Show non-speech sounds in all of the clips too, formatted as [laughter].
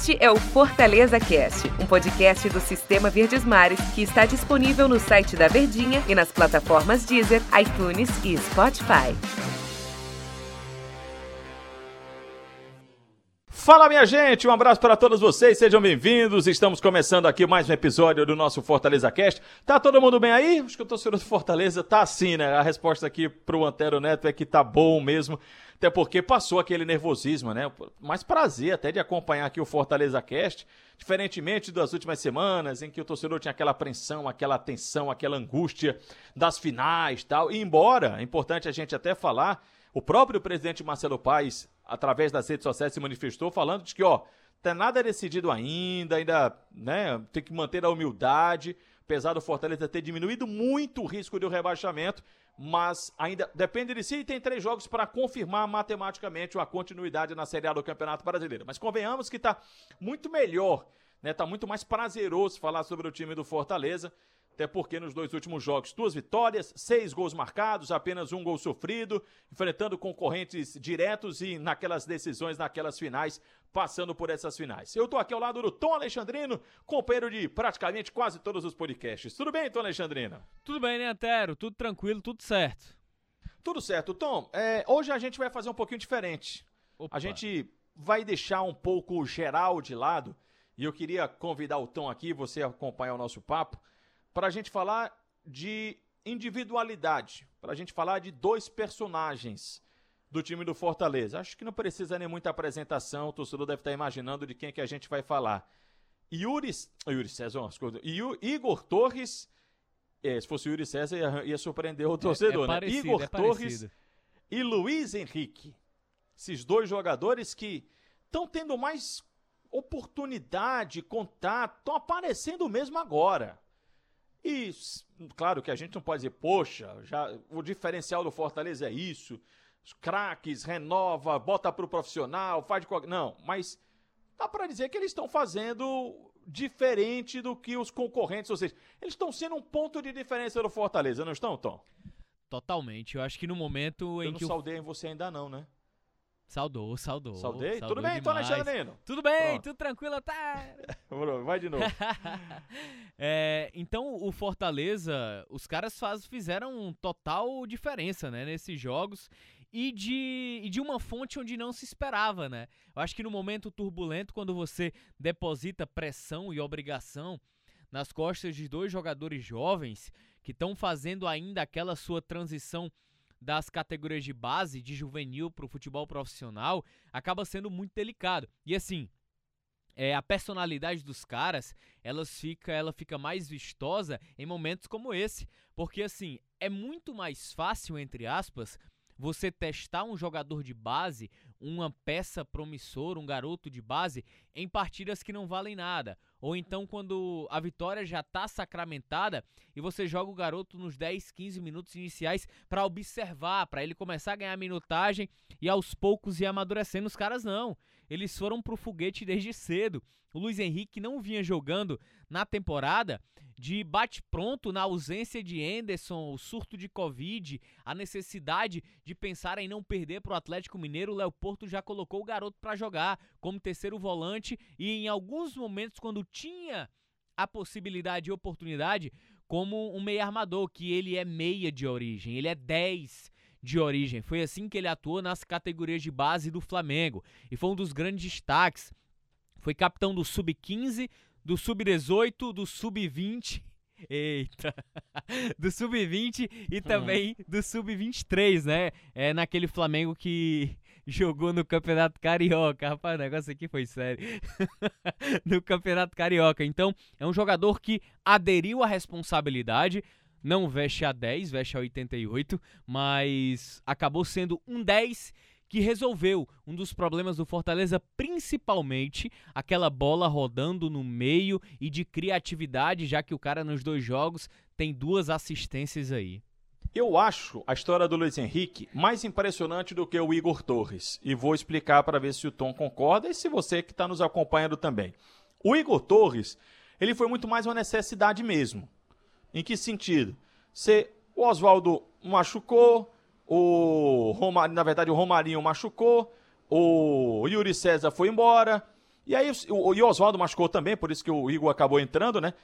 Este é o Fortaleza Cast, um podcast do Sistema Verdes Mares que está disponível no site da Verdinha e nas plataformas Deezer, iTunes e Spotify. Fala minha gente, um abraço para todos vocês, sejam bem-vindos. Estamos começando aqui mais um episódio do nosso Fortaleza Cast. Tá todo mundo bem aí? Acho que o torcedor do Fortaleza tá assim, né? A resposta aqui pro Antero Neto é que tá bom mesmo. Até porque passou aquele nervosismo, né? Mais prazer até de acompanhar aqui o Fortaleza Cast, diferentemente das últimas semanas em que o torcedor tinha aquela apreensão, aquela tensão, aquela angústia das finais, tal. E embora, é importante a gente até falar, o próprio presidente Marcelo Paes, através das redes sociais, se manifestou falando de que, ó, tem nada decidido ainda, ainda, né, tem que manter a humildade, apesar do Fortaleza ter diminuído muito o risco de um rebaixamento, mas ainda depende de si e tem três jogos para confirmar matematicamente a continuidade na Série A do Campeonato Brasileiro. Mas convenhamos que está muito melhor, né? Tá muito mais prazeroso falar sobre o time do Fortaleza. Até porque nos dois últimos jogos, duas vitórias, seis gols marcados, apenas um gol sofrido, enfrentando concorrentes diretos e naquelas decisões, naquelas finais, passando por essas finais. Eu tô aqui ao lado do Tom Alexandrino, companheiro de praticamente quase todos os podcasts. Tudo bem, Tom Alexandrino? Tudo bem, né, Antero? Tudo tranquilo, tudo certo. Tudo certo. Tom, é, hoje a gente vai fazer um pouquinho diferente. Opa. A gente vai deixar um pouco geral de lado e eu queria convidar o Tom aqui, você acompanhar o nosso papo, para a gente falar de individualidade, para a gente falar de dois personagens do time do Fortaleza. Acho que não precisa nem muita apresentação, o torcedor deve estar imaginando de quem é que a gente vai falar. Yuri, Yuri César, Igor Torres, é, se fosse Yuri César ia, ia surpreender o torcedor, é, é né? parecido, Igor é Torres e Luiz Henrique. Esses dois jogadores que estão tendo mais oportunidade, contato, estão aparecendo mesmo agora. E claro que a gente não pode dizer, poxa, já o diferencial do Fortaleza é isso. Os craques, renova, bota pro profissional, faz de qualquer. Não, mas dá para dizer que eles estão fazendo diferente do que os concorrentes, ou seja, eles estão sendo um ponto de diferença do Fortaleza, não estão, Tom? Totalmente. Eu acho que no momento Eu em não que o saudei em você ainda não, né? Saudou, saudou. Saudei? saudou Tudo bem, demais. Alexandrino? Tudo bem, Pronto. tudo tranquilo, tá? [laughs] Vai de novo. [laughs] É, então, o Fortaleza, os caras faz, fizeram total diferença, né, nesses jogos e de, e de uma fonte onde não se esperava, né? Eu acho que no momento turbulento, quando você deposita pressão e obrigação nas costas de dois jogadores jovens que estão fazendo ainda aquela sua transição das categorias de base, de juvenil para o futebol profissional, acaba sendo muito delicado. E assim, é, a personalidade dos caras, elas fica, ela fica mais vistosa em momentos como esse. Porque assim, é muito mais fácil, entre aspas, você testar um jogador de base, uma peça promissora, um garoto de base, em partidas que não valem nada. Ou então quando a vitória já está sacramentada e você joga o garoto nos 10, 15 minutos iniciais para observar, para ele começar a ganhar minutagem e aos poucos ir amadurecendo. Os caras não. Eles foram pro foguete desde cedo. O Luiz Henrique não vinha jogando na temporada de bate-pronto na ausência de Enderson, o surto de Covid, a necessidade de pensar em não perder para o Atlético Mineiro. O Léo Porto já colocou o garoto para jogar como terceiro volante e em alguns momentos, quando tinha a possibilidade e oportunidade, como um meia armador, que ele é meia de origem, ele é 10 de origem. Foi assim que ele atuou nas categorias de base do Flamengo e foi um dos grandes destaques. Foi capitão do Sub-15, do Sub-18, do Sub-20. [laughs] Eita! Do Sub-20 e também do Sub-23, né? É naquele Flamengo que [laughs] jogou no Campeonato Carioca. Rapaz, o negócio aqui foi sério. [laughs] no Campeonato Carioca. Então, é um jogador que aderiu à responsabilidade. Não veste a 10, veste a 88, mas acabou sendo um 10 que resolveu um dos problemas do Fortaleza, principalmente aquela bola rodando no meio e de criatividade, já que o cara nos dois jogos tem duas assistências aí. Eu acho a história do Luiz Henrique mais impressionante do que o Igor Torres. E vou explicar para ver se o Tom concorda e se você que está nos acompanhando também. O Igor Torres, ele foi muito mais uma necessidade mesmo. Em que sentido? Se o Oswaldo machucou, o Romarinho, na verdade o Romarinho machucou, o Yuri César foi embora, E aí o, Oswaldo machucou também, por isso que o Igor acabou entrando, né?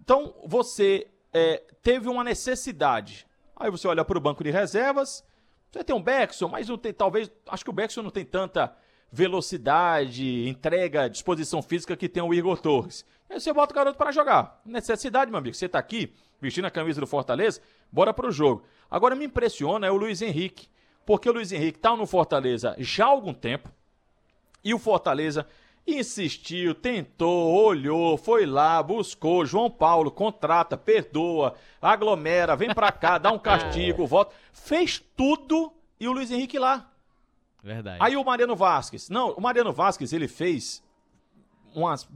Então você é, teve uma necessidade. Aí você olha para o banco de reservas, você tem um Beckson, mas não tem, talvez, acho que o Beckson não tem tanta velocidade, entrega, disposição física que tem o Igor Torres. Aí você bota o garoto para jogar. Necessidade, meu amigo. Você tá aqui, vestindo a camisa do Fortaleza, bora pro jogo. Agora me impressiona é o Luiz Henrique, porque o Luiz Henrique tá no Fortaleza já há algum tempo e o Fortaleza insistiu, tentou, olhou, foi lá, buscou, João Paulo, contrata, perdoa, aglomera, vem pra cá, dá um [laughs] castigo, volta. Fez tudo e o Luiz Henrique lá. Verdade. Aí o Mariano Vasquez. Não, o Mariano Vasquez, ele fez umas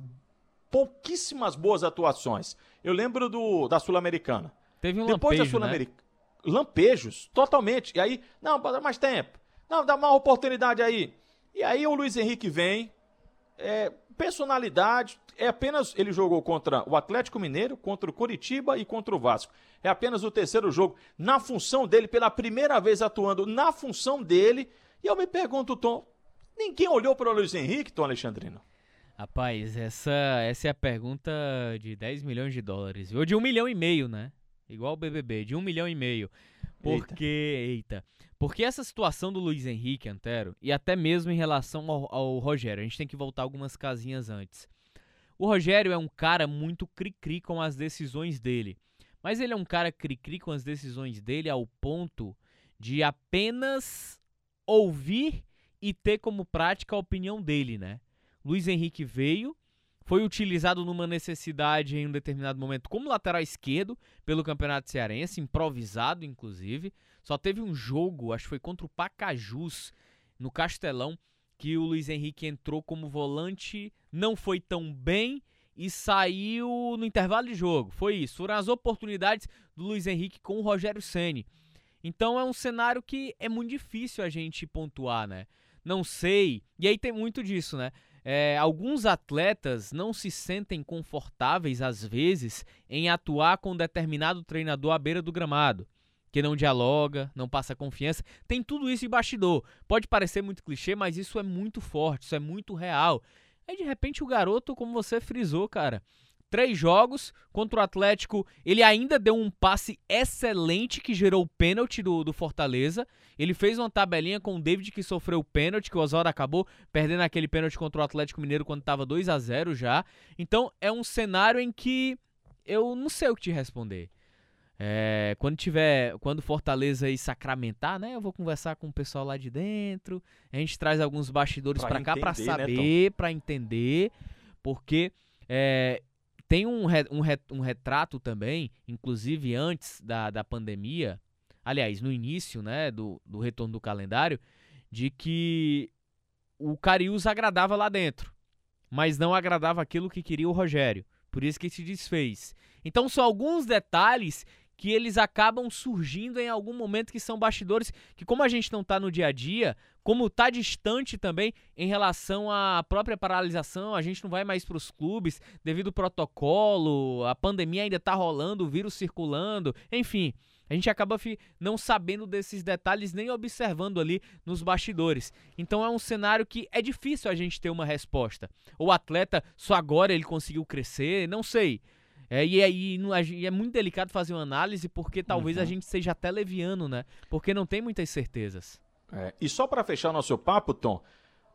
pouquíssimas boas atuações. Eu lembro do da Sul-Americana. Teve um Depois da lampejo, né? Sul-Americana. Lampejos, totalmente. E aí, não, dá mais tempo. Não, dá uma oportunidade aí. E aí o Luiz Henrique vem, é, personalidade, é apenas ele jogou contra o Atlético Mineiro, contra o Curitiba e contra o Vasco. É apenas o terceiro jogo na função dele, pela primeira vez atuando na função dele. E eu me pergunto, Tom, ninguém olhou para o Luiz Henrique, Tom Alexandrino? Rapaz, essa, essa é a pergunta de 10 milhões de dólares. Ou de um milhão e meio, né? Igual o BBB, de um milhão e meio. Porque, eita. eita. Porque essa situação do Luiz Henrique Antero, e até mesmo em relação ao, ao, Rogério, a gente tem que voltar algumas casinhas antes. O Rogério é um cara muito cri-cri com as decisões dele. Mas ele é um cara cri-cri com as decisões dele ao ponto de apenas ouvir e ter como prática a opinião dele, né? Luiz Henrique veio, foi utilizado numa necessidade em um determinado momento como lateral esquerdo pelo Campeonato Cearense, improvisado inclusive. Só teve um jogo, acho que foi contra o Pacajus, no Castelão, que o Luiz Henrique entrou como volante, não foi tão bem e saiu no intervalo de jogo. Foi isso. Foram as oportunidades do Luiz Henrique com o Rogério Ceni. Então é um cenário que é muito difícil a gente pontuar, né? Não sei. E aí tem muito disso, né? É, alguns atletas não se sentem confortáveis, às vezes, em atuar com um determinado treinador à beira do gramado, que não dialoga, não passa confiança. Tem tudo isso em bastidor. Pode parecer muito clichê, mas isso é muito forte, isso é muito real. Aí, de repente, o garoto, como você frisou, cara, três jogos contra o Atlético. Ele ainda deu um passe excelente que gerou o pênalti do, do Fortaleza. Ele fez uma tabelinha com o David que sofreu o pênalti, que o Oswaldo acabou perdendo aquele pênalti contra o Atlético Mineiro quando estava 2 a 0 já. Então é um cenário em que eu não sei o que te responder. É, quando tiver, quando Fortaleza aí sacramentar, né? Eu vou conversar com o pessoal lá de dentro. A gente traz alguns bastidores para cá para né, saber, né, para entender, porque é, tem um, um, um retrato também, inclusive antes da, da pandemia, aliás, no início né, do, do retorno do calendário, de que o Cariús agradava lá dentro, mas não agradava aquilo que queria o Rogério. Por isso que se desfez. Então são alguns detalhes que eles acabam surgindo em algum momento que são bastidores que como a gente não está no dia a dia, como está distante também em relação à própria paralisação, a gente não vai mais para os clubes devido ao protocolo, a pandemia ainda está rolando, o vírus circulando, enfim. A gente acaba não sabendo desses detalhes nem observando ali nos bastidores. Então é um cenário que é difícil a gente ter uma resposta. O atleta só agora ele conseguiu crescer, não sei. É, e, aí e é muito delicado fazer uma análise porque talvez uhum. a gente seja até leviano, né? Porque não tem muitas certezas. É, e só para fechar nosso papo, Tom,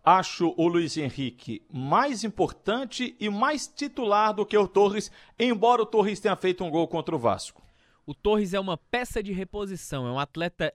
acho o Luiz Henrique mais importante e mais titular do que o Torres, embora o Torres tenha feito um gol contra o Vasco. O Torres é uma peça de reposição, é um atleta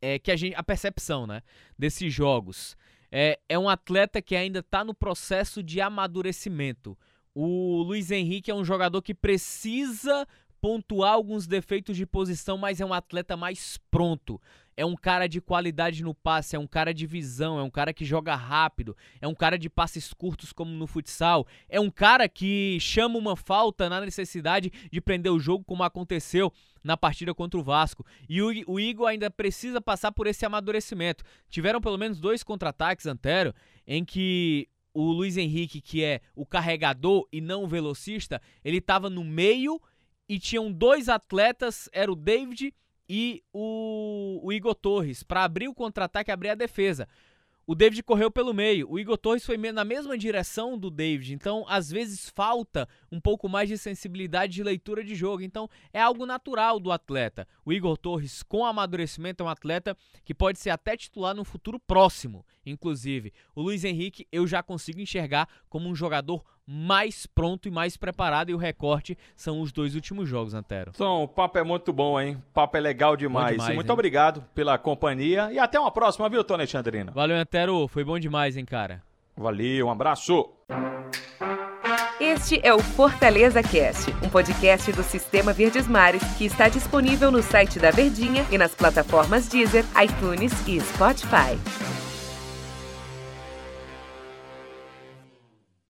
é, que a gente. A percepção, né? Desses jogos. É, é um atleta que ainda está no processo de amadurecimento. O Luiz Henrique é um jogador que precisa pontuar alguns defeitos de posição, mas é um atleta mais pronto. É um cara de qualidade no passe, é um cara de visão, é um cara que joga rápido, é um cara de passes curtos como no futsal, é um cara que chama uma falta na necessidade de prender o jogo, como aconteceu na partida contra o Vasco. E o, o Igor ainda precisa passar por esse amadurecimento. Tiveram pelo menos dois contra-ataques, Antero, em que o Luiz Henrique, que é o carregador e não o velocista, ele estava no meio e tinham dois atletas, era o David e o, o Igor Torres, para abrir o contra-ataque e abrir a defesa. O David correu pelo meio, o Igor Torres foi na mesma direção do David, então às vezes falta um pouco mais de sensibilidade de leitura de jogo, então é algo natural do atleta. O Igor Torres, com amadurecimento, é um atleta que pode ser até titular no futuro próximo, inclusive. O Luiz Henrique eu já consigo enxergar como um jogador mais pronto e mais preparado, e o recorte são os dois últimos jogos, Antero. Então, o papo é muito bom, hein? O papo é legal demais. demais muito hein? obrigado pela companhia e até uma próxima, viu, Tony Alexandrino? Valeu, Antero. Foi bom demais, hein, cara? Valeu, um abraço. Este é o Fortaleza Cast, um podcast do Sistema Verdes Mares que está disponível no site da Verdinha e nas plataformas Deezer, iTunes e Spotify.